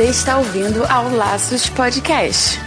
Você está ouvindo ao Laços Podcast.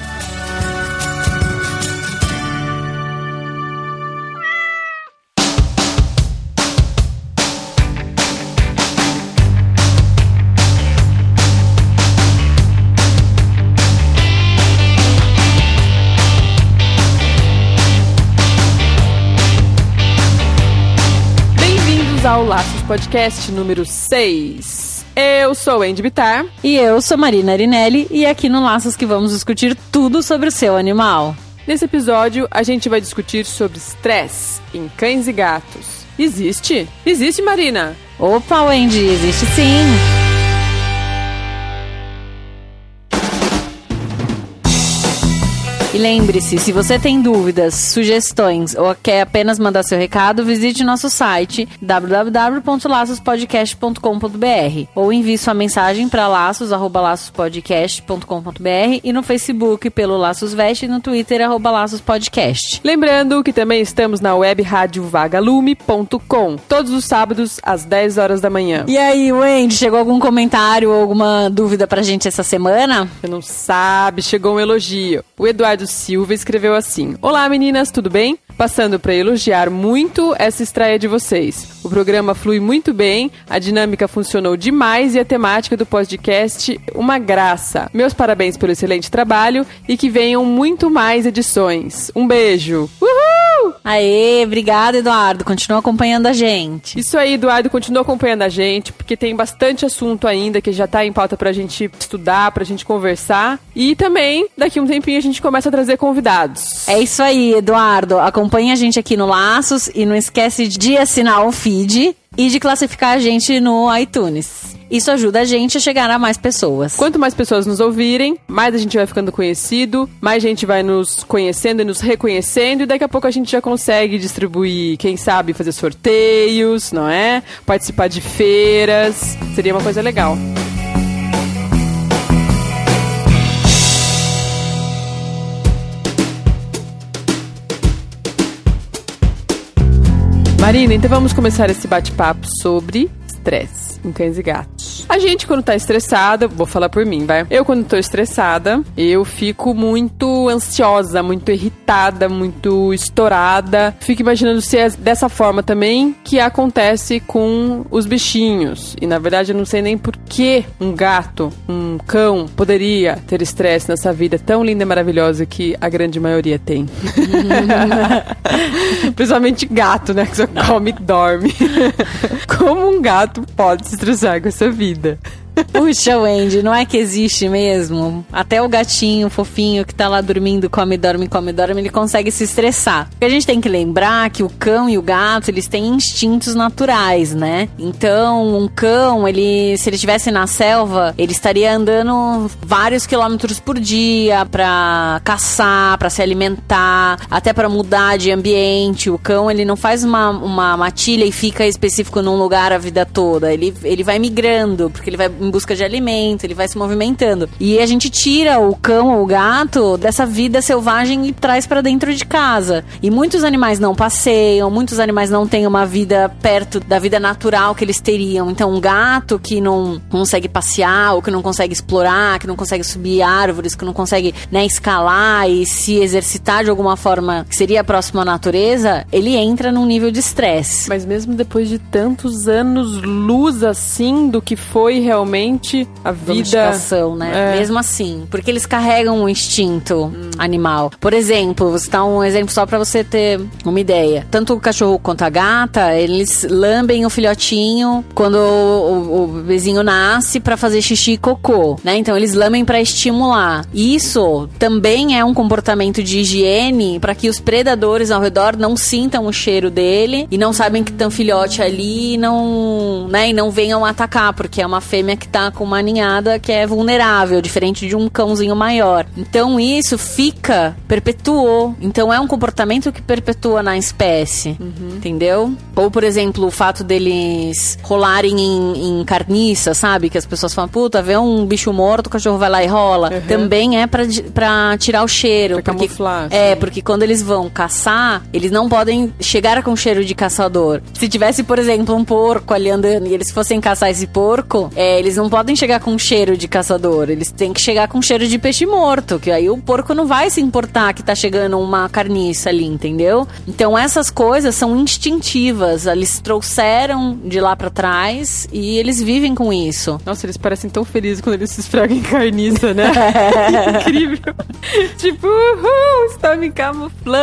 Bem-vindos ao Laços Podcast número 6. Eu sou Andy Bitar. E eu sou Marina Arinelli e aqui no Laços que vamos discutir tudo sobre o seu animal. Nesse episódio, a gente vai discutir sobre estresse em cães e gatos. Existe? Existe, Marina? Opa, Wendy, existe sim! E lembre-se, se você tem dúvidas, sugestões ou quer apenas mandar seu recado, visite nosso site www.laçospodcast.com.br ou envie sua mensagem para laços@laçospodcast.com.br e no Facebook pelo Laços Veste e no Twitter arroba Laços Podcast. Lembrando que também estamos na web rádio vagalume.com, todos os sábados às 10 horas da manhã. E aí, Wendy, chegou algum comentário ou alguma dúvida pra gente essa semana? Você não sabe, chegou um elogio. O Eduardo Silva escreveu assim: Olá meninas, tudo bem? Passando para elogiar muito essa estreia de vocês. O programa flui muito bem, a dinâmica funcionou demais e a temática do podcast uma graça. Meus parabéns pelo excelente trabalho e que venham muito mais edições. Um beijo. Uhul! Aê, obrigada, Eduardo. Continua acompanhando a gente. Isso aí, Eduardo, continua acompanhando a gente, porque tem bastante assunto ainda que já tá em pauta pra gente estudar, pra gente conversar. E também, daqui a um tempinho, a gente começa a trazer convidados. É isso aí, Eduardo. Acompanhe a gente aqui no Laços e não esquece de assinar o feed e de classificar a gente no iTunes. Isso ajuda a gente a chegar a mais pessoas. Quanto mais pessoas nos ouvirem, mais a gente vai ficando conhecido, mais gente vai nos conhecendo e nos reconhecendo, e daqui a pouco a gente já consegue distribuir, quem sabe, fazer sorteios, não é? Participar de feiras. Seria uma coisa legal. Marina, então vamos começar esse bate-papo sobre estresse em cães e gatos. A gente, quando tá estressada, vou falar por mim, vai. Eu, quando tô estressada, eu fico muito ansiosa, muito irritada, muito estourada. Fico imaginando se é dessa forma também que acontece com os bichinhos. E na verdade, eu não sei nem por que um gato, um cão, poderia ter estresse nessa vida tão linda e maravilhosa que a grande maioria tem. Principalmente gato, né? Que só come e dorme. Como um gato pode se estressar com essa vida? the Puxa, Wendy, não é que existe mesmo? Até o gatinho fofinho que tá lá dormindo, come, dorme, come, dorme, ele consegue se estressar. Porque a gente tem que lembrar que o cão e o gato, eles têm instintos naturais, né? Então, um cão, ele, se ele estivesse na selva, ele estaria andando vários quilômetros por dia pra caçar, pra se alimentar, até pra mudar de ambiente. O cão, ele não faz uma, uma matilha e fica específico num lugar a vida toda. Ele, ele vai migrando, porque ele vai em busca de alimento, ele vai se movimentando. E a gente tira o cão ou o gato dessa vida selvagem e traz para dentro de casa. E muitos animais não passeiam, muitos animais não têm uma vida perto da vida natural que eles teriam. Então, um gato que não consegue passear, ou que não consegue explorar, que não consegue subir árvores, que não consegue né, escalar e se exercitar de alguma forma que seria próximo à natureza, ele entra num nível de estresse. Mas mesmo depois de tantos anos luz assim do que foi realmente a vida. Né? É. Mesmo assim. Porque eles carregam um instinto animal. Por exemplo, vou citar um exemplo só pra você ter uma ideia. Tanto o cachorro quanto a gata, eles lambem o filhotinho quando o, o, o bebezinho nasce pra fazer xixi e cocô, né? Então eles lambem pra estimular. Isso também é um comportamento de higiene pra que os predadores ao redor não sintam o cheiro dele e não sabem que tem um filhote ali e não, né, e não venham atacar, porque é uma fêmea que tá com uma ninhada que é vulnerável, diferente de um cãozinho maior. Então isso fica, perpetuou. Então é um comportamento que perpetua na espécie, entendeu? Ou, por exemplo, o fato deles rolarem em, em carniça, sabe? Que as pessoas falam, puta, vê um bicho morto, o cachorro vai lá e rola. Uhum. Também é pra, tirar o cheiro. Pra porque, camuflar, É, porque quando eles vão caçar, eles não podem chegar com cheiro de caçador. Se tivesse, por exemplo, um porco ali andando e eles fossem caçar esse porco, é, eles eles não podem chegar com cheiro de caçador, eles têm que chegar com cheiro de peixe morto, que aí o porco não vai se importar que tá chegando uma carniça ali, entendeu? Então essas coisas são instintivas, eles trouxeram de lá para trás e eles vivem com isso. Nossa, eles parecem tão felizes quando eles se esfregam em carniça, né? Incrível. tipo, uhul, está me camuflando.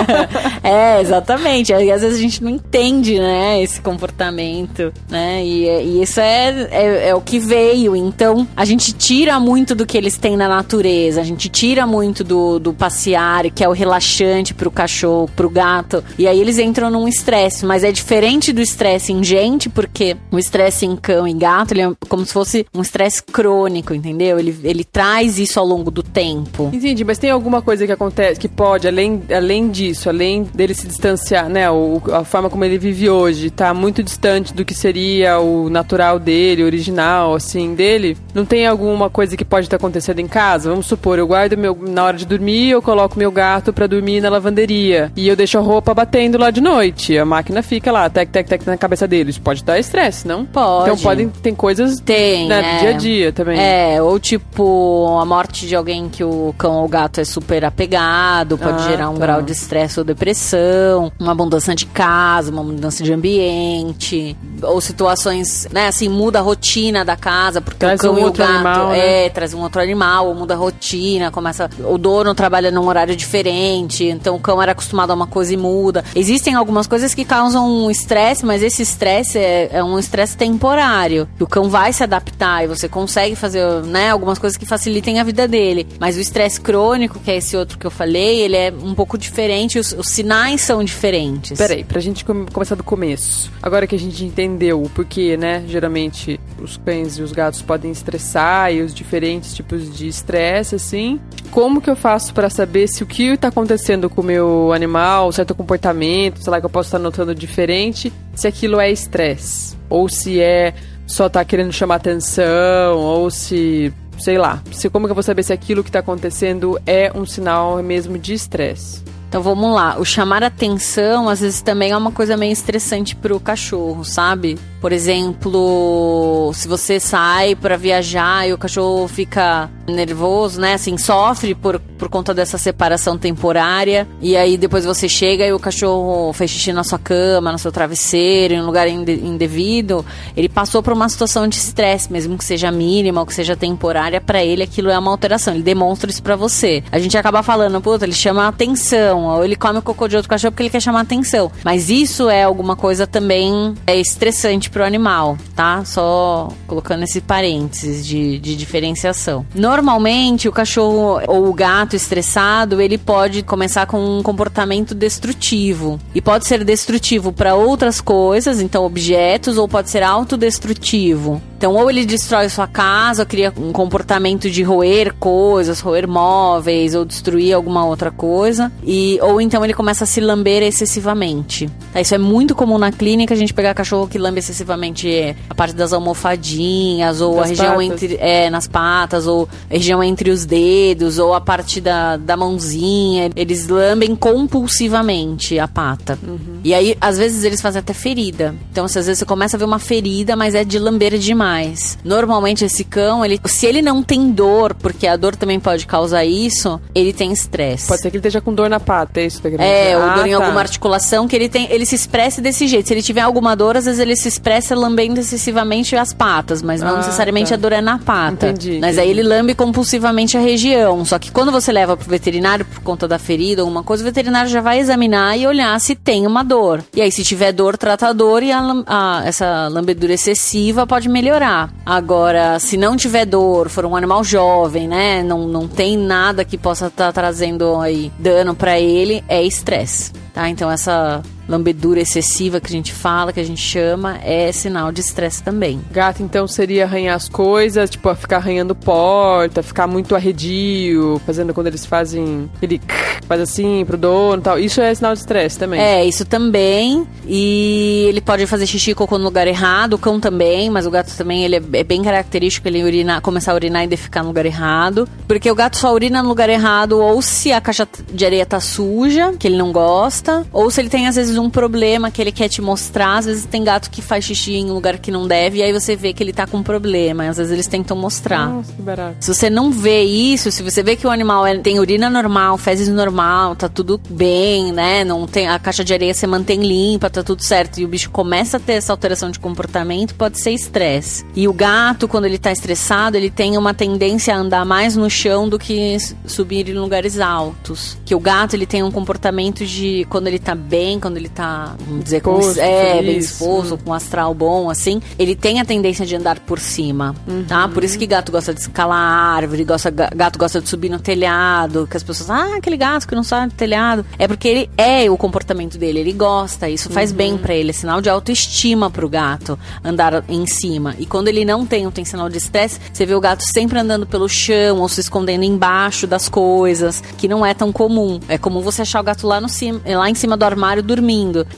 é, exatamente. E às vezes a gente não entende, né, esse comportamento, né? E, e isso é, é, é, o que veio. Então, a gente tira muito do que eles têm na natureza, a gente tira muito do, do passear, que é o relaxante pro cachorro, pro gato. E aí eles entram num estresse, mas é diferente do estresse em gente, porque o estresse em cão e gato, ele é como se fosse um estresse crônico, entendeu? Ele, ele traz isso ao longo do tempo. Entendi, mas tem alguma coisa que acontece, que pode, além, além disso, além dele se distanciar, né? O, a forma como ele vive hoje tá muito distante do que seria o natural dele, original, assim, dele. Não tem alguma coisa que pode estar acontecendo em casa? Vamos supor, eu guardo meu. Na hora de dormir, eu coloco meu gato pra dormir na lavanderia. E eu deixo a roupa batendo lá de noite. A máquina fica lá, tec, tec, tec na cabeça dele. Isso pode dar estresse, não? Pode. Então podem. Tem coisas. Tem. Né, é. do dia a dia também. É, ou tipo, a morte de alguém que o cão ou gato é super apegado, pode Ah, gerar um tá. grau de estresse ou depressão, uma mudança de casa, uma mudança de ambiente, ou situações, né, assim, muda a rotina da casa, porque Traz o cão um e o gato animal, né? é, traz um outro animal, muda a rotina, começa, o dono trabalha num horário diferente, então o cão era acostumado a uma coisa e muda. Existem algumas coisas que causam um estresse, mas esse estresse é, é um estresse temporário, o cão vai se adaptar e você consegue fazer, né, algumas coisas que facilitem a vida dele. Mas o estresse crônico, que é esse outro que eu falei, ele é um pouco diferente, os, os sinais são diferentes. Peraí, pra gente come- começar do começo. Agora que a gente entendeu o porquê, né? Geralmente os cães e os gatos podem estressar e os diferentes tipos de estresse, assim. Como que eu faço pra saber se o que tá acontecendo com o meu animal, certo comportamento, sei lá, que eu posso estar notando diferente, se aquilo é estresse? Ou se é só tá querendo chamar atenção, ou se. Sei lá. Se, como que eu vou saber se aquilo que tá acontecendo é um sinal mesmo de estresse? Então vamos lá, o chamar atenção às vezes também é uma coisa meio estressante pro cachorro, sabe? Por exemplo, se você sai pra viajar e o cachorro fica nervoso, né? Assim, sofre por, por conta dessa separação temporária. E aí depois você chega e o cachorro fez xixi na sua cama, no seu travesseiro, em um lugar inde- indevido. Ele passou por uma situação de estresse, mesmo que seja mínima ou que seja temporária, pra ele aquilo é uma alteração. Ele demonstra isso pra você. A gente acaba falando, puta, ele chama a ou ele come o cocô de outro cachorro porque ele quer chamar atenção. Mas isso é alguma coisa também é estressante pro animal, tá? Só colocando esse parênteses de, de diferenciação. Normalmente, o cachorro ou o gato estressado, ele pode começar com um comportamento destrutivo. E pode ser destrutivo para outras coisas, então objetos, ou pode ser autodestrutivo. Então, ou ele destrói sua casa, cria um comportamento de roer coisas, roer móveis, ou destruir alguma outra coisa. E, ou então ele começa a se lamber excessivamente. Tá, Isso é muito comum na clínica, a gente pegar cachorro que lambe excessivamente é, a parte das almofadinhas, ou a Das região patas. entre é, nas patas, ou a região entre os dedos, ou a parte da, da mãozinha. Eles lambem compulsivamente a pata. E aí, às vezes, eles fazem até ferida. Então, assim, às vezes você começa a ver uma ferida, mas é de lamber demais. Normalmente, esse cão, ele, se ele não tem dor, porque a dor também pode causar isso, ele tem estresse. Pode ser que ele esteja com dor na pata, é isso que É, ou Ah, dor em tá. alguma articulação que ele tem, ele se expresse desse jeito. Se ele tiver alguma dor, às vezes ele se expressa lambendo excessivamente as patas, mas não Ah, necessariamente tá. a dor é na pata. Entendi, Mas aí ele lambe compulsivamente a região. Só que quando você leva pro veterinário por conta da ferida ou alguma coisa, o veterinário já vai examinar e olhar se tem uma dor. E aí, se tiver dor, trata a dor e a a- essa lambedura excessiva pode melhorar. Agora, se não tiver dor, for um animal jovem, né? Não, não tem nada que possa estar trazendo aí dano pra ele, é estresse. Tá? Então essa lambedura excessiva que a gente fala, que a gente chama, é sinal de estresse também. Gato, então, seria arranhar as coisas, tipo, ficar arranhando porta, ficar muito arredio, fazendo quando eles fazem. Ele faz assim pro dono e tal. Isso é sinal de estresse também. É, isso também. E ele pode fazer xixi e cocô no lugar errado, o cão também, mas o gato também ele é, é bem característico ele urinar, começar a urinar e defecar no lugar errado. Porque o gato só urina no lugar errado ou se a caixa de areia tá suja, que ele não gosta, ou se ele tem às vezes um problema que ele quer te mostrar. Às vezes tem gato que faz xixi em um lugar que não deve, e aí você vê que ele tá com um problema. Às vezes eles tentam mostrar. Nossa, que barato. Se você não vê isso, se você vê que o animal é- tem urina normal, fezes normal, tá tudo bem, né? Não tem a caixa de areia você mantém limpa, tá tudo certo, e o bicho começa a ter essa alteração de comportamento, pode ser estresse. E o gato, quando ele tá estressado, ele tem uma tendência a andar mais no chão do que subir em lugares altos. Que o gato, ele tem um comportamento de quando ele tá bem, quando ele tá, vamos dizer, com, Disposto, é, bem disposto, Hum. com um astral bom, assim, ele tem a tendência de andar por cima, tá? Por isso que gato gosta de escalar árvore, gosta, ga- gato gosta de subir no telhado, que as pessoas, ah, aquele gato que não sabe telhado. É porque ele é o comportamento dele, ele gosta, isso faz bem pra ele, é sinal de autoestima pro gato andar em cima. E quando ele não tem, não tem sinal de estresse, você vê o gato sempre andando pelo chão ou se escondendo embaixo das coisas, que não é tão comum. É comum você achar o gato lá, no cima, lá em cima do armário dormindo,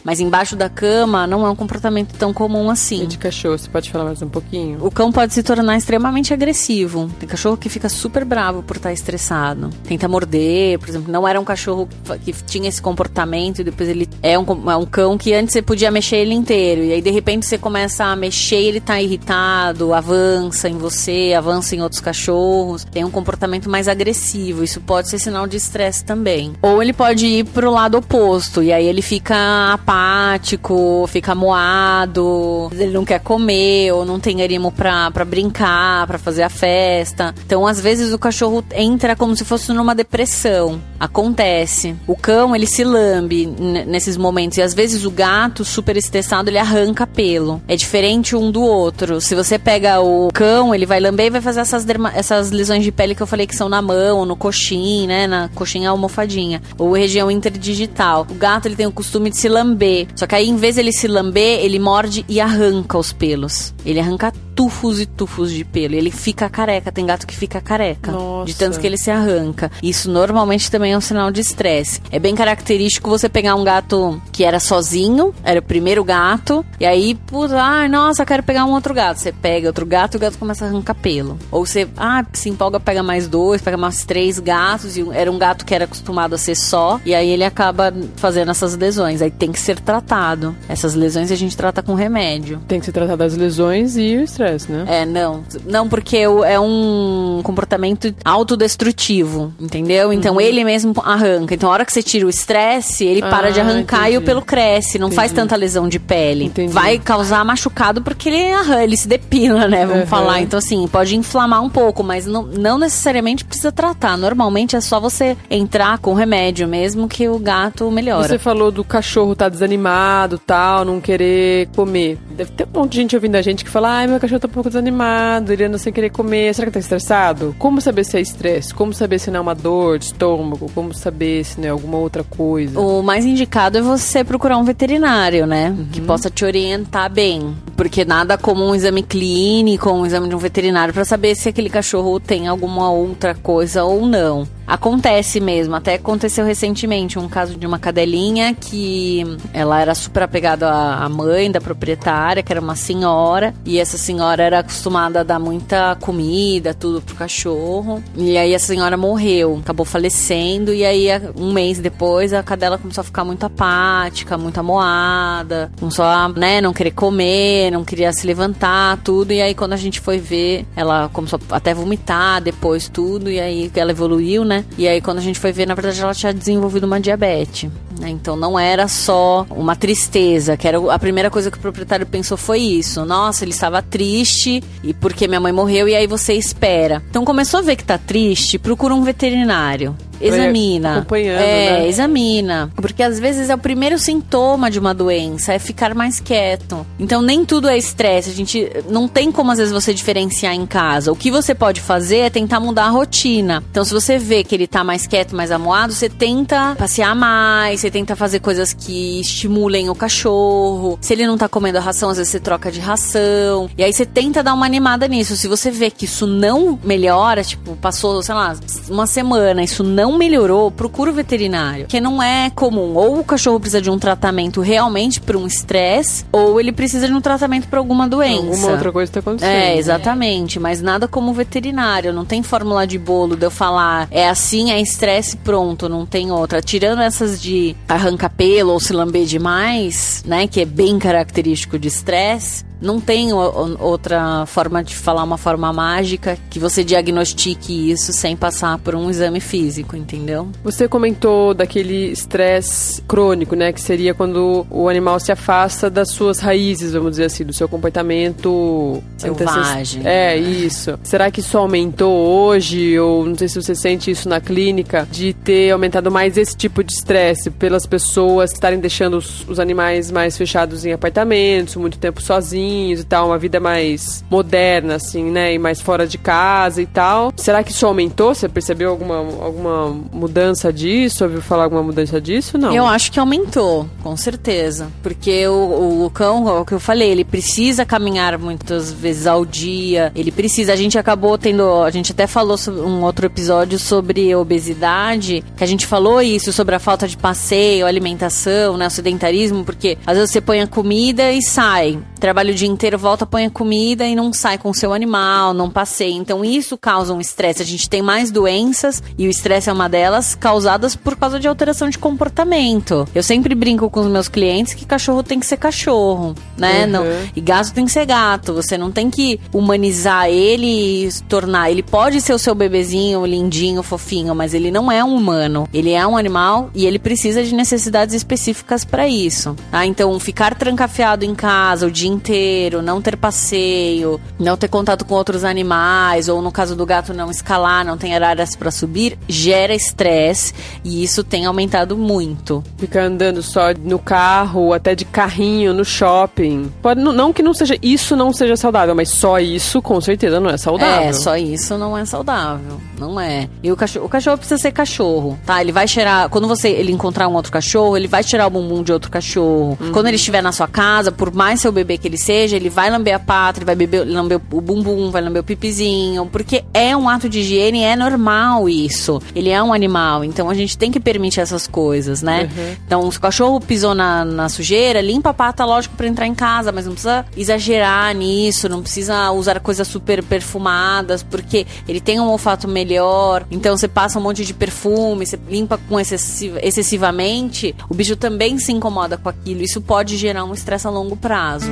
mas embaixo da cama não é um comportamento tão comum assim. E de cachorro, você pode falar mais um pouquinho? O cão pode se tornar extremamente agressivo. Tem cachorro que fica super bravo por estar estressado. Tenta morder, por exemplo. Não era um cachorro que tinha esse comportamento e depois ele é um, é um cão que antes você podia mexer ele inteiro. E aí de repente você começa a mexer e ele tá irritado, avança em você, avança em outros cachorros. Tem um comportamento mais agressivo. Isso pode ser sinal de estresse também. Ou ele pode ir pro lado oposto. E aí ele fica apático, fica moado, ele não quer comer, ou não tem ânimo pra, pra brincar, pra fazer a festa. Então, às vezes, o cachorro entra como se fosse numa depressão. Acontece. O cão, ele se lambe nesses momentos. E às vezes o gato, super estressado, ele arranca pelo. É diferente um do outro. Se você pega o cão, ele vai lamber e vai fazer essas, essas lesões de pele que eu falei que são na mão, no coxim, né? Na coxinha almofadinha. Ou região interdigital. O gato, ele tem o costume de se lamber. Só que aí, em vez ele se lamber, ele morde e arranca os pelos. Ele arranca tufos e tufos de pelo. Ele fica careca. Tem gato que fica careca. Nossa. De tanto que ele se arranca. Isso normalmente também é um sinal de estresse. É bem característico você pegar um gato que era sozinho, era o primeiro gato, e aí, puta, ai, nossa, quero pegar um outro gato. Você pega outro gato e o gato começa a arrancar pelo. Ou você, ah, se empolga, pega mais dois, pega mais três gatos, e era um gato que era acostumado a ser só, e aí ele acaba fazendo essas lesões. Aí tem que ser tratado. Essas lesões a gente trata com remédio. Tem que se tratar das lesões e o estresse, né? É, não. Não, porque é um comportamento autodestrutivo, entendeu? Então ele mesmo arranca. Então a hora que você tira o estresse, ele para Ah, de arrancar e o entendi. pelo cresce. Não faz tanta lesão de pele. Entendi. Vai causar machucado porque ele arranca, ele se depila, né? Vamos Uhum. falar. Então, assim, pode inflamar um pouco, mas não, não necessariamente precisa tratar. Normalmente é só você entrar com remédio mesmo que o gato melhora. Você falou do cachorro tá desanimado, tal, não querer comer. Deve ter um monte de gente ouvindo a gente que fala: ai, meu cachorro tá um pouco desanimado, ele anda sem querer comer. Será que tá estressado? Como saber se é estresse? Como saber se não é uma dor de estômago? Como saber se não é alguma outra coisa? O mais indicado é você procurar um veterinário, né? Uhum. Que possa te orientar bem. Porque nada como um exame clínico, um exame de um veterinário pra saber se aquele cachorro tem alguma outra coisa ou não. Acontece mesmo, até aconteceu recentemente um caso de uma cadelinha que ela era super apegada à mãe da proprietária, que era uma senhora, e essa senhora era acostumada a dar muita comida, tudo pro cachorro. E aí a senhora morreu, acabou falecendo, e aí um mês depois a cadela começou a ficar muito apática, muito amoada, começou a, né, não querer comer, não queria se levantar, tudo. E aí quando a gente foi ver, ela começou até a vomitar depois tudo, e aí ela evoluiu, né? E aí quando a gente foi ver, na verdade ela tinha desenvolvido uma diabetes. né? Então não era só uma tristeza, que era a primeira coisa que o proprietário pensou foi isso. Nossa, ele estava triste e porque minha mãe morreu e aí você espera. Então começou a ver que tá triste, procura um veterinário. Examina. acompanhando, é, né? examina. Porque às vezes é o primeiro sintoma de uma doença, é ficar mais quieto. Então nem tudo é estresse. A gente não tem como às vezes você diferenciar em casa. O que você pode fazer é tentar mudar a rotina. Então se você vê que ele tá mais quieto, mais amuado, você tenta passear mais, você tenta fazer coisas que estimulem o cachorro. Se ele não tá comendo a ração, às vezes você troca de ração. E aí você tenta dar uma animada nisso. Se você vê que isso não melhora, tipo, passou, sei lá, uma semana, isso não não melhorou, procura o veterinário. Que não é comum. Ou o cachorro precisa de um tratamento realmente para um estresse, ou ele precisa de um tratamento para alguma doença. Alguma outra coisa está acontecendo. É, exatamente. Mas nada como veterinário. Não tem fórmula de bolo de eu falar é assim, é estresse, pronto, não tem outra. Tirando essas de arranca pelo ou se lamber demais, né? Que é bem característico de estresse não tem outra forma de falar uma forma mágica que você diagnostique isso sem passar por um exame físico, entendeu? Você comentou daquele estresse crônico, né? Que seria quando o animal se afasta das suas raízes, vamos dizer assim, do seu comportamento selvagem. É, isso. Será que isso aumentou hoje? Ou não sei se você sente isso na clínica, de ter aumentado mais esse tipo de estresse pelas pessoas estarem deixando os, os animais mais fechados em apartamentos, muito tempo sozinhos e tal, uma vida mais moderna, assim, né? E mais fora de casa e tal. Será que isso aumentou? Você percebeu alguma, alguma mudança disso? Ouviu falar alguma mudança disso? Não. Eu acho que aumentou, com certeza. Porque o, o cão, é o que eu falei, ele precisa caminhar muitas vezes ao dia. Ele precisa. A gente acabou tendo. A gente até falou sobre um outro episódio sobre obesidade, que a gente falou isso, sobre a falta de passeio, alimentação, né? O sedentarismo, porque às vezes você põe a comida e sai. Trabalho dia inteiro, volta, põe a comida e não sai com o seu animal, não passeia. Então isso causa um estresse. A gente tem mais doenças, e o estresse é uma delas, causadas por causa de alteração de comportamento. Eu sempre brinco com os meus clientes que cachorro tem que ser cachorro, né? Uhum. Não, e gato tem que ser gato. Você não tem que humanizar ele e tornar. Ele pode ser o seu bebezinho, lindinho, fofinho, mas ele não é um humano. Ele é um animal e ele precisa de necessidades específicas para isso. Ah, então ficar trancafiado em casa o dia inteiro, não ter passeio, não ter contato com outros animais, ou no caso do gato não escalar, não ter áreas para subir, gera estresse e isso tem aumentado muito. Ficar andando só no carro, até de carrinho, no shopping. Pode, não que não seja isso não seja saudável, mas só isso com certeza não é saudável. É, só isso não é saudável. Não é. E o cachorro, o cachorro precisa ser cachorro, tá? Ele vai cheirar, quando você ele encontrar um outro cachorro, ele vai tirar o bumbum de outro cachorro. Uhum. Quando ele estiver na sua casa, por mais seu bebê que ele seja, ele vai lamber a pata, ele vai beber, lamber o bumbum, vai lamber o pipizinho, porque é um ato de higiene, é normal isso. Ele é um animal, então a gente tem que permitir essas coisas, né? Uhum. Então, se o cachorro pisou na, na sujeira, limpa a pata, lógico, para entrar em casa, mas não precisa exagerar nisso, não precisa usar coisas super perfumadas, porque ele tem um olfato melhor. Então, você passa um monte de perfume, você limpa com excessiv excessivamente, o bicho também se incomoda com aquilo. Isso pode gerar um estresse a longo prazo.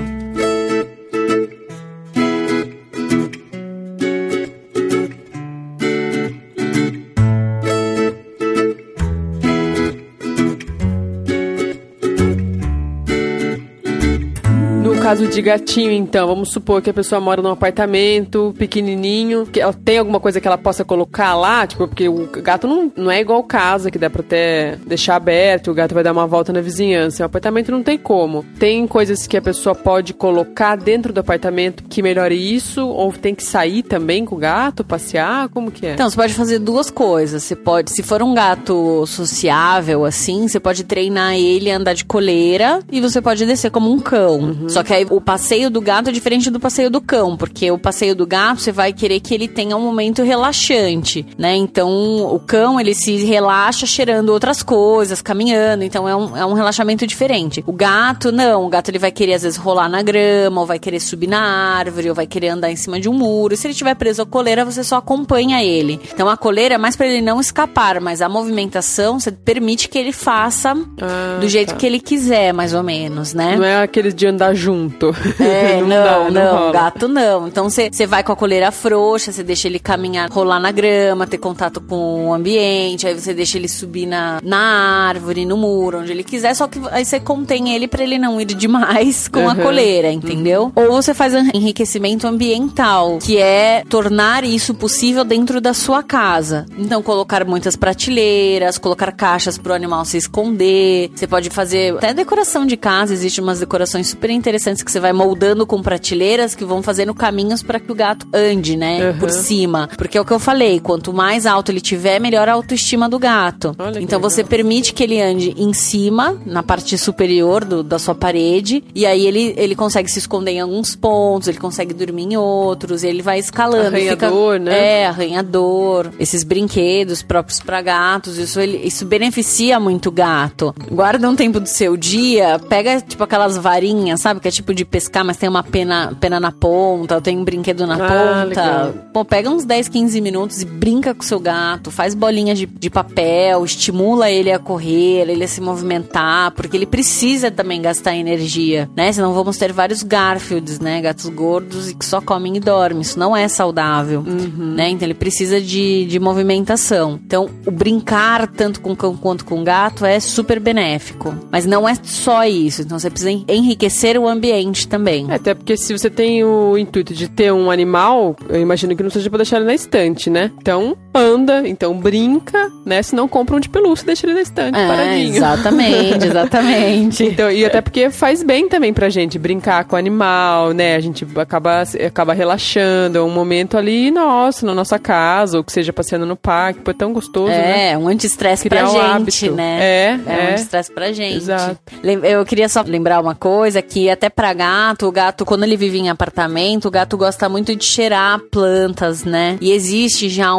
Caso de gatinho, então, vamos supor que a pessoa mora num apartamento pequenininho, que ela tem alguma coisa que ela possa colocar lá, tipo, porque o gato não, não é igual casa, que dá pra até deixar aberto, o gato vai dar uma volta na vizinhança. O apartamento não tem como. Tem coisas que a pessoa pode colocar dentro do apartamento que melhore isso, ou tem que sair também com o gato, passear, como que é? Então, você pode fazer duas coisas. Você pode, se for um gato sociável, assim, você pode treinar ele a andar de coleira e você pode descer como um cão. Uhum. Só que aí o passeio do gato é diferente do passeio do cão, porque o passeio do gato você vai querer que ele tenha um momento relaxante, né? Então o cão ele se relaxa cheirando outras coisas, caminhando, então é um, é um relaxamento diferente. O gato não, o gato ele vai querer às vezes rolar na grama, ou vai querer subir na árvore, ou vai querer andar em cima de um muro. Se ele estiver preso à coleira, você só acompanha ele. Então a coleira é mais para ele não escapar, mas a movimentação você permite que ele faça ah, do jeito tá. que ele quiser, mais ou menos, né? Não é aquele de andar junto junto. É, não, não, dá, não, gato não. Então você vai com a coleira frouxa, você deixa ele caminhar, rolar na grama, ter contato com o ambiente, aí você deixa ele subir na, na árvore, no muro, onde ele quiser, só que aí você contém ele para ele não ir demais com uhum. a coleira, entendeu? Uhum. Ou você faz enriquecimento ambiental, que é tornar isso possível dentro da sua casa. Então colocar muitas prateleiras, colocar caixas pro animal se esconder. Você pode fazer até decoração de casa, existe umas decorações super interessantes interessantes que você vai moldando com prateleiras que vão fazendo caminhos para que o gato ande, né? Uhum. Por cima. Porque é o que eu falei, quanto mais alto ele tiver, melhor a autoestima do gato. Olha então você legal. permite que ele ande em cima, na parte superior do- da sua parede, e aí ele, ele consegue se esconder em alguns pontos, ele consegue dormir em outros, ele vai escalando. Arranhador, fica, né? É, arranhador, esses brinquedos próprios para gatos, isso, ele- isso beneficia muito o gato. Guarda um tempo do seu dia, pega tipo aquelas varinhas, sabe? Que é tipo de pescar, mas tem uma pena, pena na ponta, ou tem um brinquedo na Ah, ponta. legal. Pô, pega uns 10, 15 minutos e brinca com o seu gato, faz bolinhas de, de papel, estimula ele a correr, ele a se movimentar, porque ele precisa também gastar energia, né? Senão vamos ter vários Garfields, né? Gatos gordos e que só comem e dormem. Isso não é saudável, né? Então ele precisa de, de movimentação. Então, o brincar tanto com cão quanto com gato é super benéfico. Mas não é só isso. Então você precisa en- enriquecer o ambiente também. É, até porque se você tem o intuito de ter um animal, eu imagino que não seja pra deixar ele na estante, né? Então, anda, então brinca, né? Se não, compra um de pelúcia e deixa ele na estante, É, paradinho. exatamente, exatamente. Então, e até porque faz bem também pra gente brincar com o animal, né? A gente acaba, acaba relaxando, é um momento ali nosso, na nossa casa, ou que seja passeando no parque, pô, é tão gostoso, né? É, um anti-estresse pra um gente, hábito. né? É, um é. anti-estresse pra gente. Exato. Eu queria só lembrar uma coisa, que até pra gato, o gato, quando ele vive em apartamento, o gato gosta muito de cheirar plantas, né? E existe já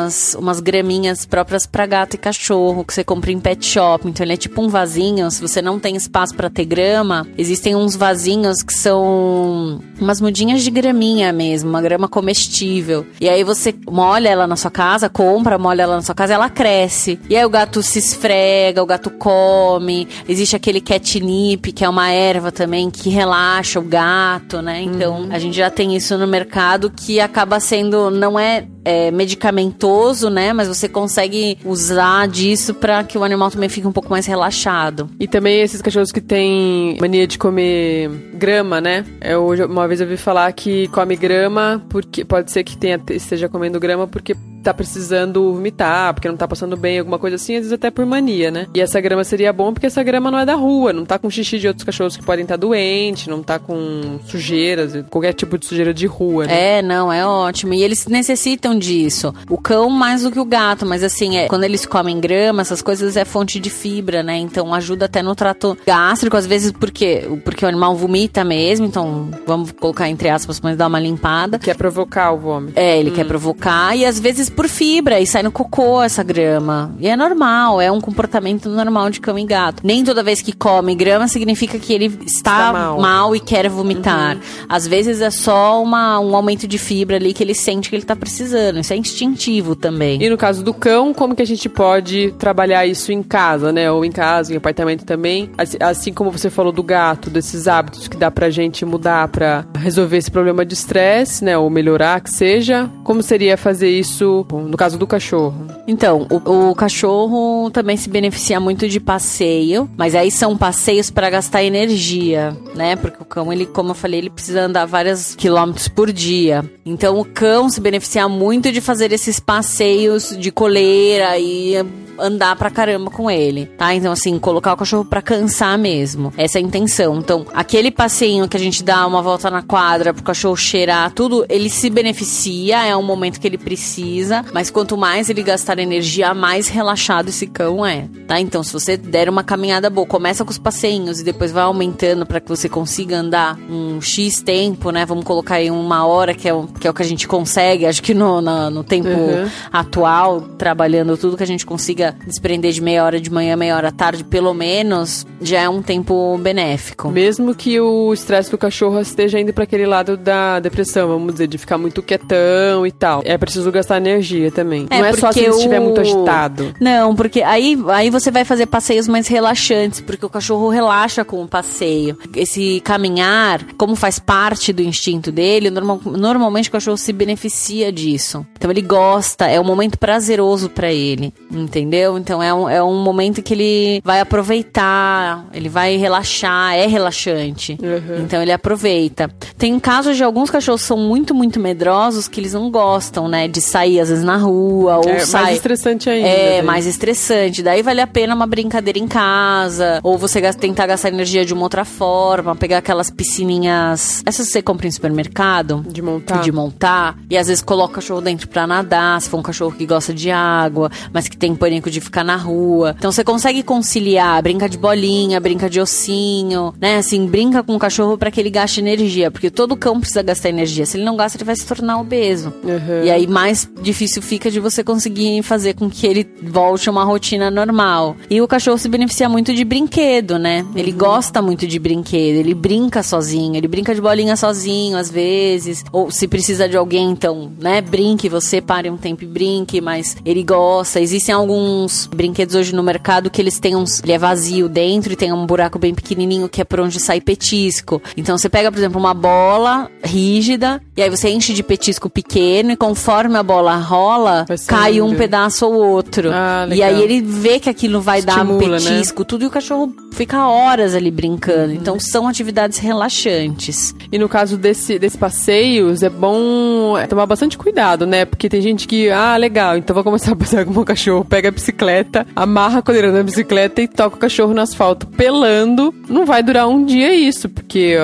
umas, umas graminhas próprias pra gato e cachorro, que você compra em pet shop. Então ele é tipo um vasinho, se você não tem espaço pra ter grama, existem uns vasinhos que são umas mudinhas de graminha mesmo, uma grama comestível. E aí você molha ela na sua casa, compra, molha ela na sua casa, ela cresce. E aí o gato se esfrega, o gato come. Existe aquele catnip, que é uma erva também que relaxa o gato, né? Então a gente já tem isso no mercado que acaba sendo, não é, é, medicamentoso, né? Mas você consegue usar disso pra que o animal também fique um pouco mais relaxado. E também esses cachorros que têm mania de comer grama, né? Eu, uma vez eu ouvi falar que come grama porque pode ser que tenha, esteja comendo grama porque tá precisando vomitar, porque não tá passando bem, alguma coisa assim, às vezes até por mania, né? E essa grama seria bom porque essa grama não é da rua, não tá com xixi de outros cachorros que podem estar doentes, não tá com sujeiras, qualquer tipo de sujeira de rua, né? É, não, é ótimo. E eles necessitam disso. O cão mais do que o gato, mas assim, é, quando eles comem grama, essas coisas é fonte de fibra, né? Então ajuda até no trato gástrico, às vezes porque, porque o animal vomita mesmo, então vamos colocar entre aspas, mas dar uma limpada. Quer provocar o vômito. É, ele quer provocar e às vezes por fibra e sai no cocô essa grama. E é normal, é um comportamento normal de cão e gato. Nem toda vez que come grama significa que ele está, Está mal. mal. e quer vomitar. Às vezes é só uma, um aumento de fibra ali que ele sente que ele tá precisando. Isso é instintivo também. E no caso do cão, como que a gente pode trabalhar isso em casa, né? Ou em casa, em apartamento também. Assim, assim como você falou do gato, desses hábitos que dá pra gente mudar pra resolver esse problema de estresse, né? Ou melhorar, que seja. Como seria fazer isso no caso do cachorro? Então, o, o cachorro também se beneficia muito de passeio, mas aí são passeios para gastar energia, né? Porque o cão, ele, como eu falei, ele precisa andar vários quilômetros por dia. Então, o cão se beneficia muito de fazer esses passeios de coleira e andar pra caramba com ele, tá? Então, assim, colocar o cachorro pra cansar mesmo. Essa é a intenção. Então, aquele passeio que a gente dá uma volta na quadra pro cachorro cheirar, tudo, ele se beneficia, é um momento que ele precisa, mas quanto mais ele gastar energia, mais relaxado esse cão é, tá? Então, se você der uma caminhada boa, começa com os passeinhos e depois vai aumentando pra que você consiga andar um X tempo, né? Vamos colocar aí uma hora, que é o que, é o que a gente consegue, acho que no, na- no tempo Uhum. atual, trabalhando tudo que a gente consiga desprender de meia hora de manhã, meia hora à tarde, pelo menos, já é um tempo benéfico. Mesmo que o estresse do cachorro esteja indo pra aquele lado da depressão, vamos dizer, de ficar muito quietão e tal. É preciso gastar energia também. Não é só se ele estiver o- muito agitado. Não, porque aí, aí você vai fazer passeios mais relaxantes, porque o cachorro relaxa com o passeio. Esse caminhar, como faz parte do instinto dele, normal- normalmente o cachorro se beneficia disso. Então ele gosta, é um momento prazeroso pra ele, entendeu? Então é um, é um momento que ele vai aproveitar, ele vai relaxar, é relaxante. Uhum. Então ele aproveita. Tem casos de alguns cachorros que são muito, muito medrosos que eles não gostam, né? De sair, às vezes, na rua, ou É sai... mais estressante ainda. É, daí. mais estressante. Daí vale a pena uma brincadeira em casa. Ou você tentar gastar energia de uma outra forma. Pegar aquelas piscininhas. Essas você compra em supermercado. De montar. De montar. E às vezes coloca o cachorro dentro pra nadar. Se for um cachorro que gosta de água, mas que tem pânico de ficar na rua. Então você consegue conciliar. Brinca de bolinha, brinca de ossinho, né? Assim, brinca com o cachorro pra que ele gaste energia. Porque todo cão precisa gastar energia. Se ele não gasta, ele vai se tornar obeso. Uhum. E aí mais difícil fica de você conseguir fazer com que ele volte a uma rotina normal. E o cachorro se beneficia muito de brinquedo, né? Ele gosta muito de brinquedo, ele brinca sozinho, ele brinca de bolinha sozinho às vezes. Ou se precisa de alguém, então, né? Brinque, você pare um tempo e brinque, mas ele gosta. Existem alguns brinquedos hoje no mercado que eles têm uns. Ele é vazio dentro e tem um buraco bem pequenininho que é por onde sai petisco. Então você pega, por exemplo, uma bola rígida e aí você enche de petisco pequeno e conforme a bola rola, cai um pedaço ou outro. Ah, e aí ele vê que aquilo vai dar um Estimula, né? petisco, tudo e o cachorro fica horas ali brincando. Então são atividades relaxantes. E no caso desse, desse passeios, é bom é, tomar bastante cuidado, né? Porque tem gente que, ah, legal, então vou começar a passear com o meu cachorro, pega a bicicleta, amarra a coleira na bicicleta e toca o cachorro no asfalto pelando. Não vai durar um dia isso, porque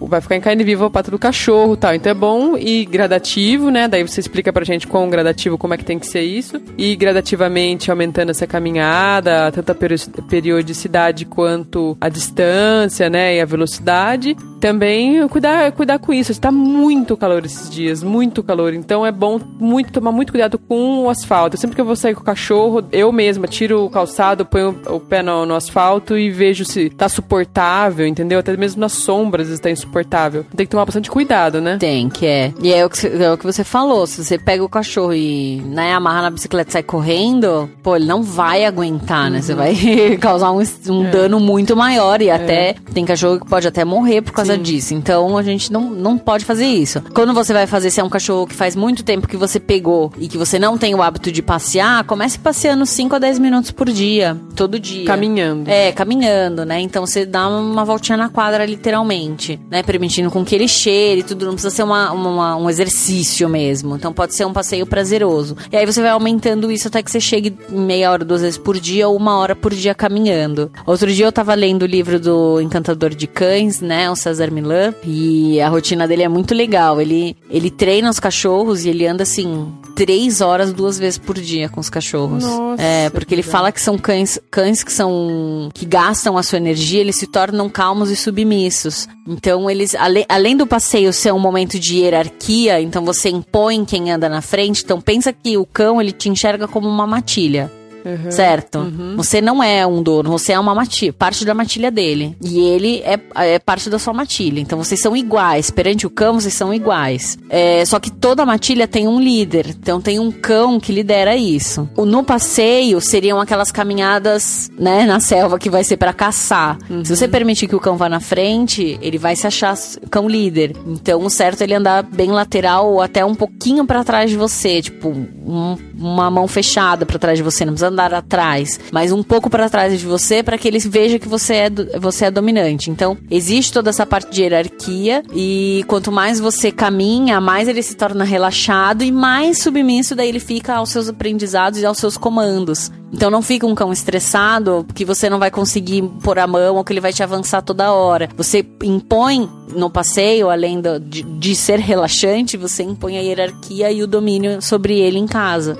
vai ficar em carne viva o pato do cachorro tal. Então é bom e gradativo, né? Daí você explica pra gente quão gradativo, como é que tem que ser isso. E gradativamente aumentando essa caminhada, tanto a peri- periodicidade quanto a distância, né? E a velocidade. Também cuidar, cuidar com isso. Está muito calor esses dias, muito calor. Então é bom muito tomar muito cuidado com o asfalto. Sempre que eu vou sair com o cachorro, eu mesma tiro o calçado, ponho o pé no, no asfalto e vejo se tá suportável, entendeu? Até mesmo nas sombras está insuportável. Tem que tomar bastante cuidado, né? Tem, que é. E é o que, você- é o que você falou. Se você pega o cachorro e né, amarra na bicicleta e sai correndo, pô, ele não vai aguentar, né? Você vai causar um, um dano muito maior. E até tem cachorro que pode até morrer por causa disso. Então a gente não, não pode fazer isso. Quando você vai fazer, se é um cachorro que faz muito tempo que você pegou e que você não tem o hábito de passear, comece passeando 5 a 10 minutos por dia, todo dia. Caminhando. É, caminhando, né? Então você dá uma voltinha na quadra, literalmente, né? Permitindo com que ele cheire e tudo. Não precisa ser uma, uma- um exercício mesmo. Então pode ser um passeio prazeroso. E aí você vai aumentando isso até que você chegue meia hora, duas vezes por dia ou uma hora por dia caminhando. Outro dia eu tava lendo o livro do Encantador de Cães, né? O César Milan. E a rotina dele é muito legal. Ele, ele treina os cachorros e ele anda assim, três horas, duas vezes por dia com os cachorros. Nossa, é, porque ele fala que são cães, cães que são que gastam a sua energia, eles se tornam calmos e submissos. Então eles, ale, além do passeio ser um momento de hierarquia, então você impõe quem anda na frente. Então pensa que o cão ele te enxerga como uma matilha. Uhum. Certo? Você não é um dono, você é uma matilha, parte da matilha dele. E ele é, é parte da sua matilha. Então vocês são iguais. Perante o cão, vocês são iguais. É, só que toda matilha tem um líder. Então tem um cão que lidera isso. O- No passeio seriam aquelas caminhadas, né, na selva que vai ser pra caçar. Se você permitir que o cão vá na frente, ele vai se achar cão líder. Então o certo é ele andar bem lateral ou até um pouquinho pra trás de você, tipo um- uma mão fechada pra trás de você, não precisa andar atrás, mas um pouco pra trás de você para que ele veja que você é você é dominante. Então existe toda essa parte de hierarquia e quanto mais você caminha, mais ele se torna relaxado e mais submisso daí ele fica aos seus aprendizados e aos seus comandos. Então não fica um cão estressado que você não vai conseguir pôr a mão ou que ele vai te avançar toda hora. Você impõe no passeio, além do- de, de ser relaxante, você impõe a hierarquia e o domínio sobre ele em casa.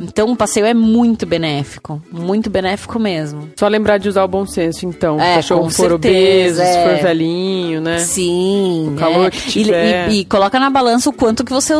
Então o passeio é muito benéfico. Muito benéfico mesmo. Só lembrar de usar o bom senso, então. Se É, o cachorro for obeso, certeza, se é. for velhinho, né? Sim. O calor é. que E- tiver. E, e coloca na balança o quanto que você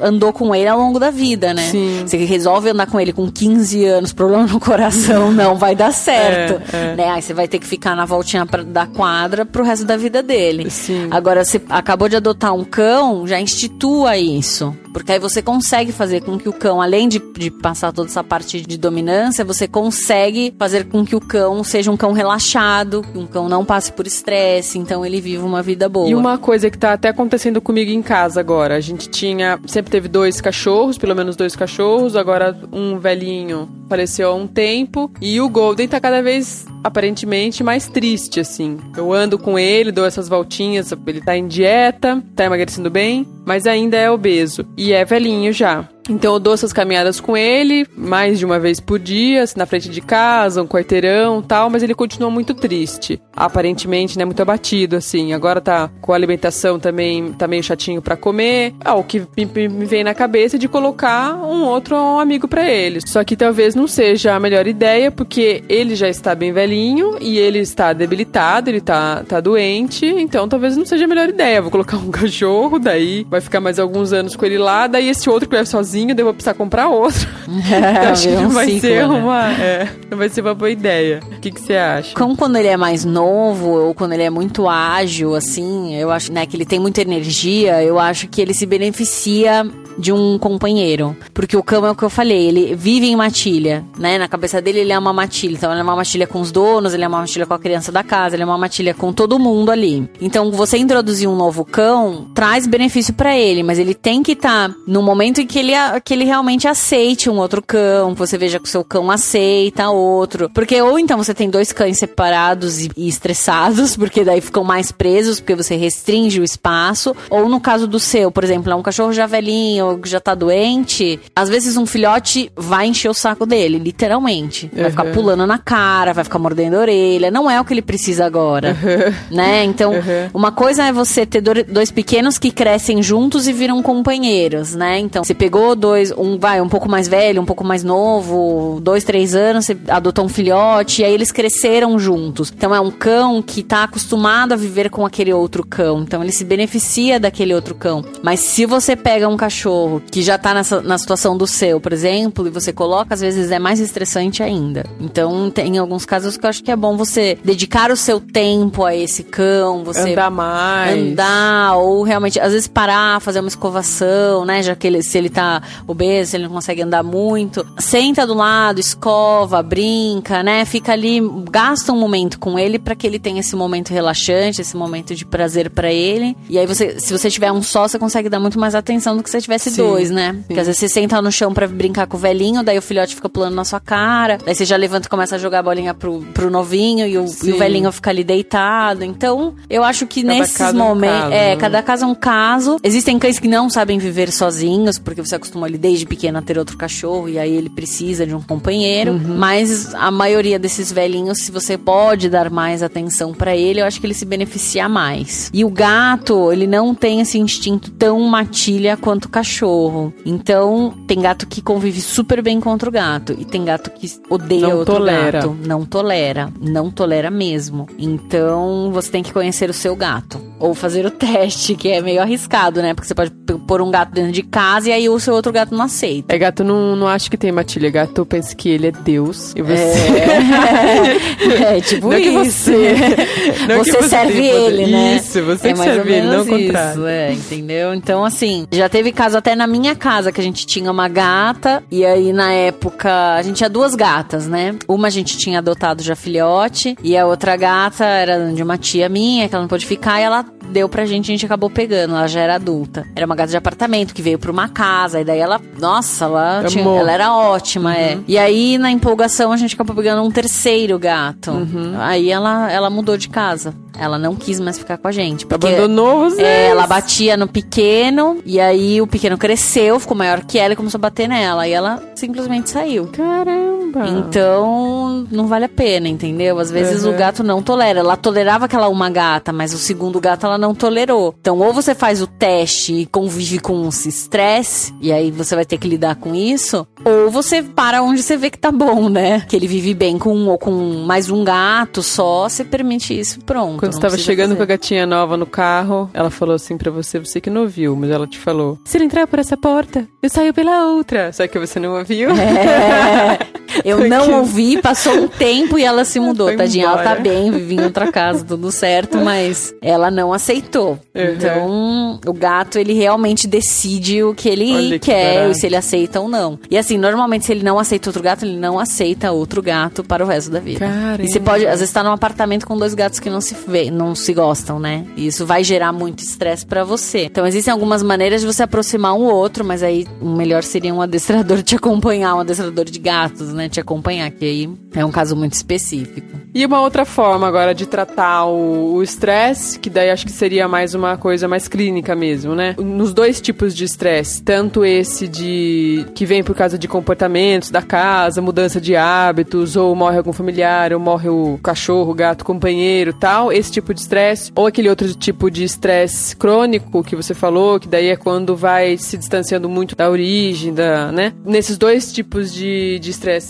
andou com ele ao longo da vida, né? Sim. Você resolve andar com ele com 15 anos, problema no coração, não vai dar certo. É, é. Né? Aí você vai ter que ficar na voltinha pra, da quadra pro resto da vida dele. Sim. Agora, você acabou de adotar um cão, já institua isso. Porque aí você consegue fazer com que o cão, além de, de passar toda essa parte de dominância, você consegue fazer com que o cão seja um cão relaxado, um cão não passe por estresse, então ele vive uma vida boa. E uma coisa que tá até acontecendo comigo em casa agora, a gente tinha, sempre teve dois cachorros, pelo menos dois cachorros, agora um velhinho faleceu há um tempo e o Golden tá cada vez aparentemente mais triste assim. Eu ando com ele, dou essas voltinhas, ele tá em dieta, tá emagrecendo bem, mas ainda é obeso e é velhinho já. Então eu dou essas caminhadas com ele, mais de uma vez por dia, assim, na frente de casa, um quarteirão tal, mas ele continua muito triste. Aparentemente, né, muito abatido, assim. Agora tá com a alimentação também, tá meio chatinho para comer. Ah, o que me, me vem na cabeça é de colocar um outro amigo para ele. Só que talvez não seja a melhor ideia, porque ele já está bem velhinho e ele está debilitado, ele tá, tá doente, então talvez não seja a melhor ideia. Vou colocar um cachorro, daí vai ficar mais alguns anos com ele lá, daí esse outro que leva sozinho sozinho, daí eu vou precisar comprar outro. É, acho que um não vai ciclo, ser né? uma. É, não vai ser uma boa ideia. O que, que você acha? Como quando ele é mais novo ou quando ele é muito ágil, assim, eu acho, né, que ele tem muita energia, eu acho que ele se beneficia de um companheiro. Porque o cão é o que eu falei, ele vive em matilha, né? Na cabeça dele ele é uma matilha. Então ele é uma matilha com os donos, ele é uma matilha com a criança da casa, ele é uma matilha com todo mundo ali. Então você introduzir um novo cão traz benefício pra ele, mas ele tem que estar no momento em que ele, que ele realmente aceite um outro cão, que você veja que o seu cão aceita outro. Porque ou então você tem dois cães separados e, e estressados, porque daí ficam mais presos, porque você restringe o espaço. Ou no caso do seu, por exemplo, é um cachorro já velhinho, que já tá doente, às vezes um filhote vai encher o saco dele, literalmente. Vai Uhum. ficar pulando na cara, vai ficar mordendo a orelha. Não é o que ele precisa agora. Né? Então, uma coisa é você ter do- dois pequenos que crescem juntos e viram companheiros, né? Então, você pegou dois, um vai um pouco mais velho, um pouco mais novo, dois, três anos, você adotou um filhote, e aí eles cresceram juntos. Então, é um cão que tá acostumado a viver com aquele outro cão. Então, ele se beneficia daquele outro cão. Mas se você pega um cachorro que já tá nessa, na situação do seu, por exemplo, e você coloca, às vezes é mais estressante ainda. Então, tem alguns casos que eu acho que é bom você dedicar o seu tempo a esse cão, você Andar mais. andar, ou realmente, às vezes parar, fazer uma escovação, né? Já que ele, se ele tá obeso, se ele não consegue andar muito. Senta do lado, escova, brinca, né? Fica ali, gasta um momento com ele para que ele tenha esse momento relaxante, esse momento de prazer para ele. E aí você, se você tiver um só, você consegue dar muito mais atenção do que se você tivesse Sim, dois, né? sim. Porque às vezes você senta no chão pra brincar com o velhinho, daí o filhote fica pulando na sua cara, daí você já levanta e começa a jogar a bolinha pro, pro novinho e o, e o velhinho fica ali deitado. Então, eu acho que Cada nesses caso é um momentos. é, né? cada caso é um caso. Existem cães que não sabem viver sozinhos, porque você acostumou ele desde pequeno a ter outro cachorro e aí ele precisa de um companheiro. Uhum. Mas a maioria desses velhinhos, se você pode dar mais atenção pra ele, eu acho que ele se beneficia mais. E o gato, ele não tem esse instinto tão matilha quanto o cachorro. Então, tem gato que convive super bem contra o gato e tem gato que odeia Não outro tolera. gato. Não tolera, não tolera mesmo. Então, você tem que conhecer o seu gato. Ou fazer o teste, que é meio arriscado, né? Porque você pode pôr um gato dentro de casa e aí o seu outro gato não aceita. É, gato não, não acho que tem matilha. Gato pensa que ele é Deus e você. É, é tipo Não que isso. você- não você você serve tem poder. ele, né? Isso, você é serve ele, não o contrário. isso, é, entendeu? Então, assim, já teve caso até na minha casa que a gente tinha uma gata, e aí na época a gente tinha duas gatas, né? Uma a gente tinha adotado já filhote, e a outra gata era de uma tia minha, que ela não pôde ficar, e ela deu pra gente, a gente acabou pegando, ela já era adulta. Era uma gata de apartamento que veio pra uma casa, e daí ela, nossa, ela, tinha- ela era ótima, é. E aí, na empolgação, a gente acabou pegando um terceiro gato. Aí ela, ela mudou de casa. Ela não quis mais ficar com a gente. Abandonou você. é, ela batia no pequeno, e aí o pequeno cresceu, ficou maior que ela e começou a bater nela. E ela simplesmente saiu. Caramba. Então, não vale a pena, entendeu? Às vezes Uhum. o gato não tolera. Ela tolerava aquela uma gata, mas o segundo gato ela não tolerou. Então, ou você faz o teste e convive com esse estresse, e aí você vai ter que lidar com isso, ou você para onde você vê que tá bom, né? Que ele vive bem com um ou com mais um gato só, você permite isso, pronto. Quando você tava chegando fazer. com a gatinha nova no carro, ela falou assim pra você, você que não ouviu, mas ela te falou: Se ele entrar por essa porta, eu saio pela outra. Só que você não ouviu. É. Eu não ouvi, passou um tempo e ela se mudou, Foi tadinha. Ela tá embora. bem, vive em outra casa, tudo certo, mas ela não aceitou. Uhum. Então, o gato, ele realmente decide o que ele Olha que quer, barato. e se ele aceita ou não. E assim, normalmente, se ele não aceita outro gato, ele não aceita outro gato para o resto da vida. Caramba. E você pode, às vezes, tá num apartamento com dois gatos que não se vê, não se gostam, né? E isso vai gerar muito estresse pra você. Então, existem algumas maneiras de você aproximar um outro, mas aí o melhor seria um adestrador te acompanhar, um adestrador de gatos, né? Te acompanhar, que aí é um caso muito específico. E uma outra forma agora de tratar o estresse, que daí acho que seria mais uma coisa mais clínica mesmo, né? Nos dois tipos de estresse, tanto esse de que vem por causa de comportamentos da casa, mudança de hábitos, ou morre algum familiar, ou morre o cachorro, o gato, o companheiro, tal, esse tipo de estresse, ou aquele outro tipo de estresse crônico que você falou, que daí é quando vai se distanciando muito da origem, da, né? Nesses dois tipos de estresse,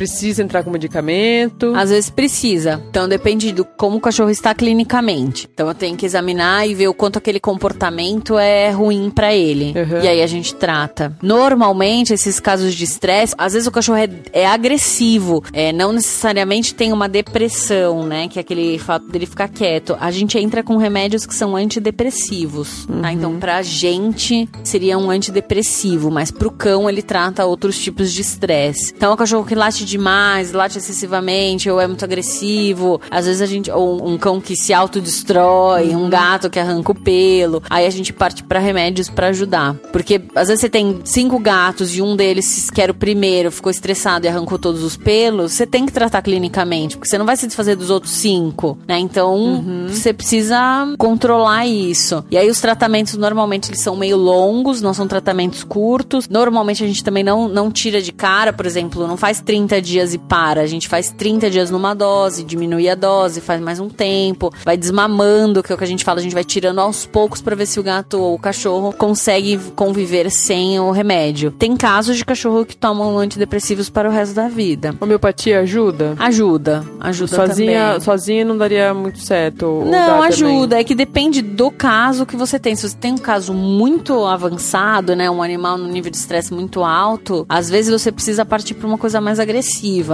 precisa entrar com medicamento. Às vezes precisa. Então depende do como o cachorro está clinicamente. Então eu tenho que examinar e ver o quanto aquele comportamento é ruim pra ele. Uhum. E aí a gente trata. Normalmente esses casos de estresse, às vezes o cachorro é, é agressivo, é, não necessariamente tem uma depressão, né? Que é aquele fato dele ficar quieto. A gente entra com remédios que são antidepressivos, tá? Então pra gente seria um antidepressivo, mas pro cão ele trata outros tipos de estresse. Então é um cachorro que late demais, late excessivamente, ou é muito agressivo. Às vezes a gente. Ou um cão que se autodestrói, um gato que arranca o pelo. Aí a gente parte pra remédios pra ajudar. Porque às vezes você tem cinco gatos e um deles que era o primeiro, ficou estressado e arrancou todos os pelos. Você tem que tratar clinicamente, porque você não vai se desfazer dos outros cinco, né? Então você precisa controlar isso. E aí os tratamentos normalmente eles são meio longos, não são tratamentos curtos. Normalmente a gente também não, não tira de cara, por exemplo, não faz 30 dias e para. A gente faz 30 dias numa dose, diminui a dose, faz mais um tempo, vai desmamando, que é o que a gente fala, a gente vai tirando aos poucos pra ver se o gato ou o cachorro consegue conviver sem o remédio. Tem casos de cachorro que tomam antidepressivos para o resto da vida. Homeopatia ajuda? Ajuda, ajuda sozinha, também. sozinha não daria muito certo. Não, também? ajuda. É que depende do caso que você tem. Se você tem um caso muito avançado, né? Um animal no nível de estresse muito alto, às vezes você precisa partir para uma coisa mais agressiva,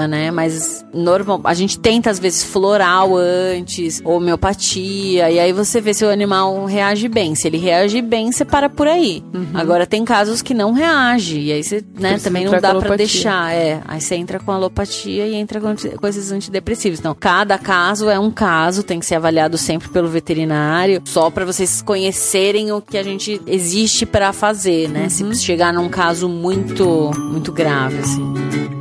né? Mas normal, a gente tenta às vezes floral antes, homeopatia, e aí você vê se o animal reage bem. Se ele reage bem, você para por aí. Agora tem casos que não reage, e aí você, né, também não dá para deixar. É, aí você entra com alopatia e entra com, anti- com esses antidepressivos. Então, cada caso é um caso, tem que ser avaliado sempre pelo veterinário, só para vocês conhecerem o que a gente existe para fazer, né? Se chegar num caso muito, muito grave, assim.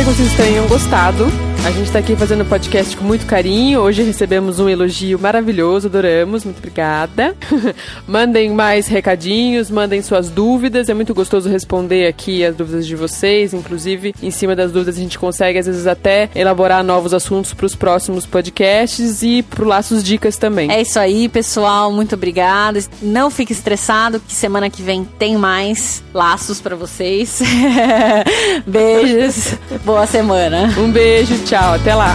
Que vocês tenham gostado. A gente tá aqui fazendo o podcast com muito carinho. Hoje recebemos um elogio maravilhoso, adoramos. Muito obrigada. mandem mais recadinhos, mandem suas dúvidas. É muito gostoso responder aqui as dúvidas de vocês. Inclusive, em cima das dúvidas, a gente consegue, às vezes, até elaborar novos assuntos para os próximos podcasts e pro Laços Dicas também. É isso aí, pessoal. Muito obrigada. Não fique estressado, que semana que vem tem mais laços para vocês. Beijos. Boa semana. Um beijo, tchau, até lá.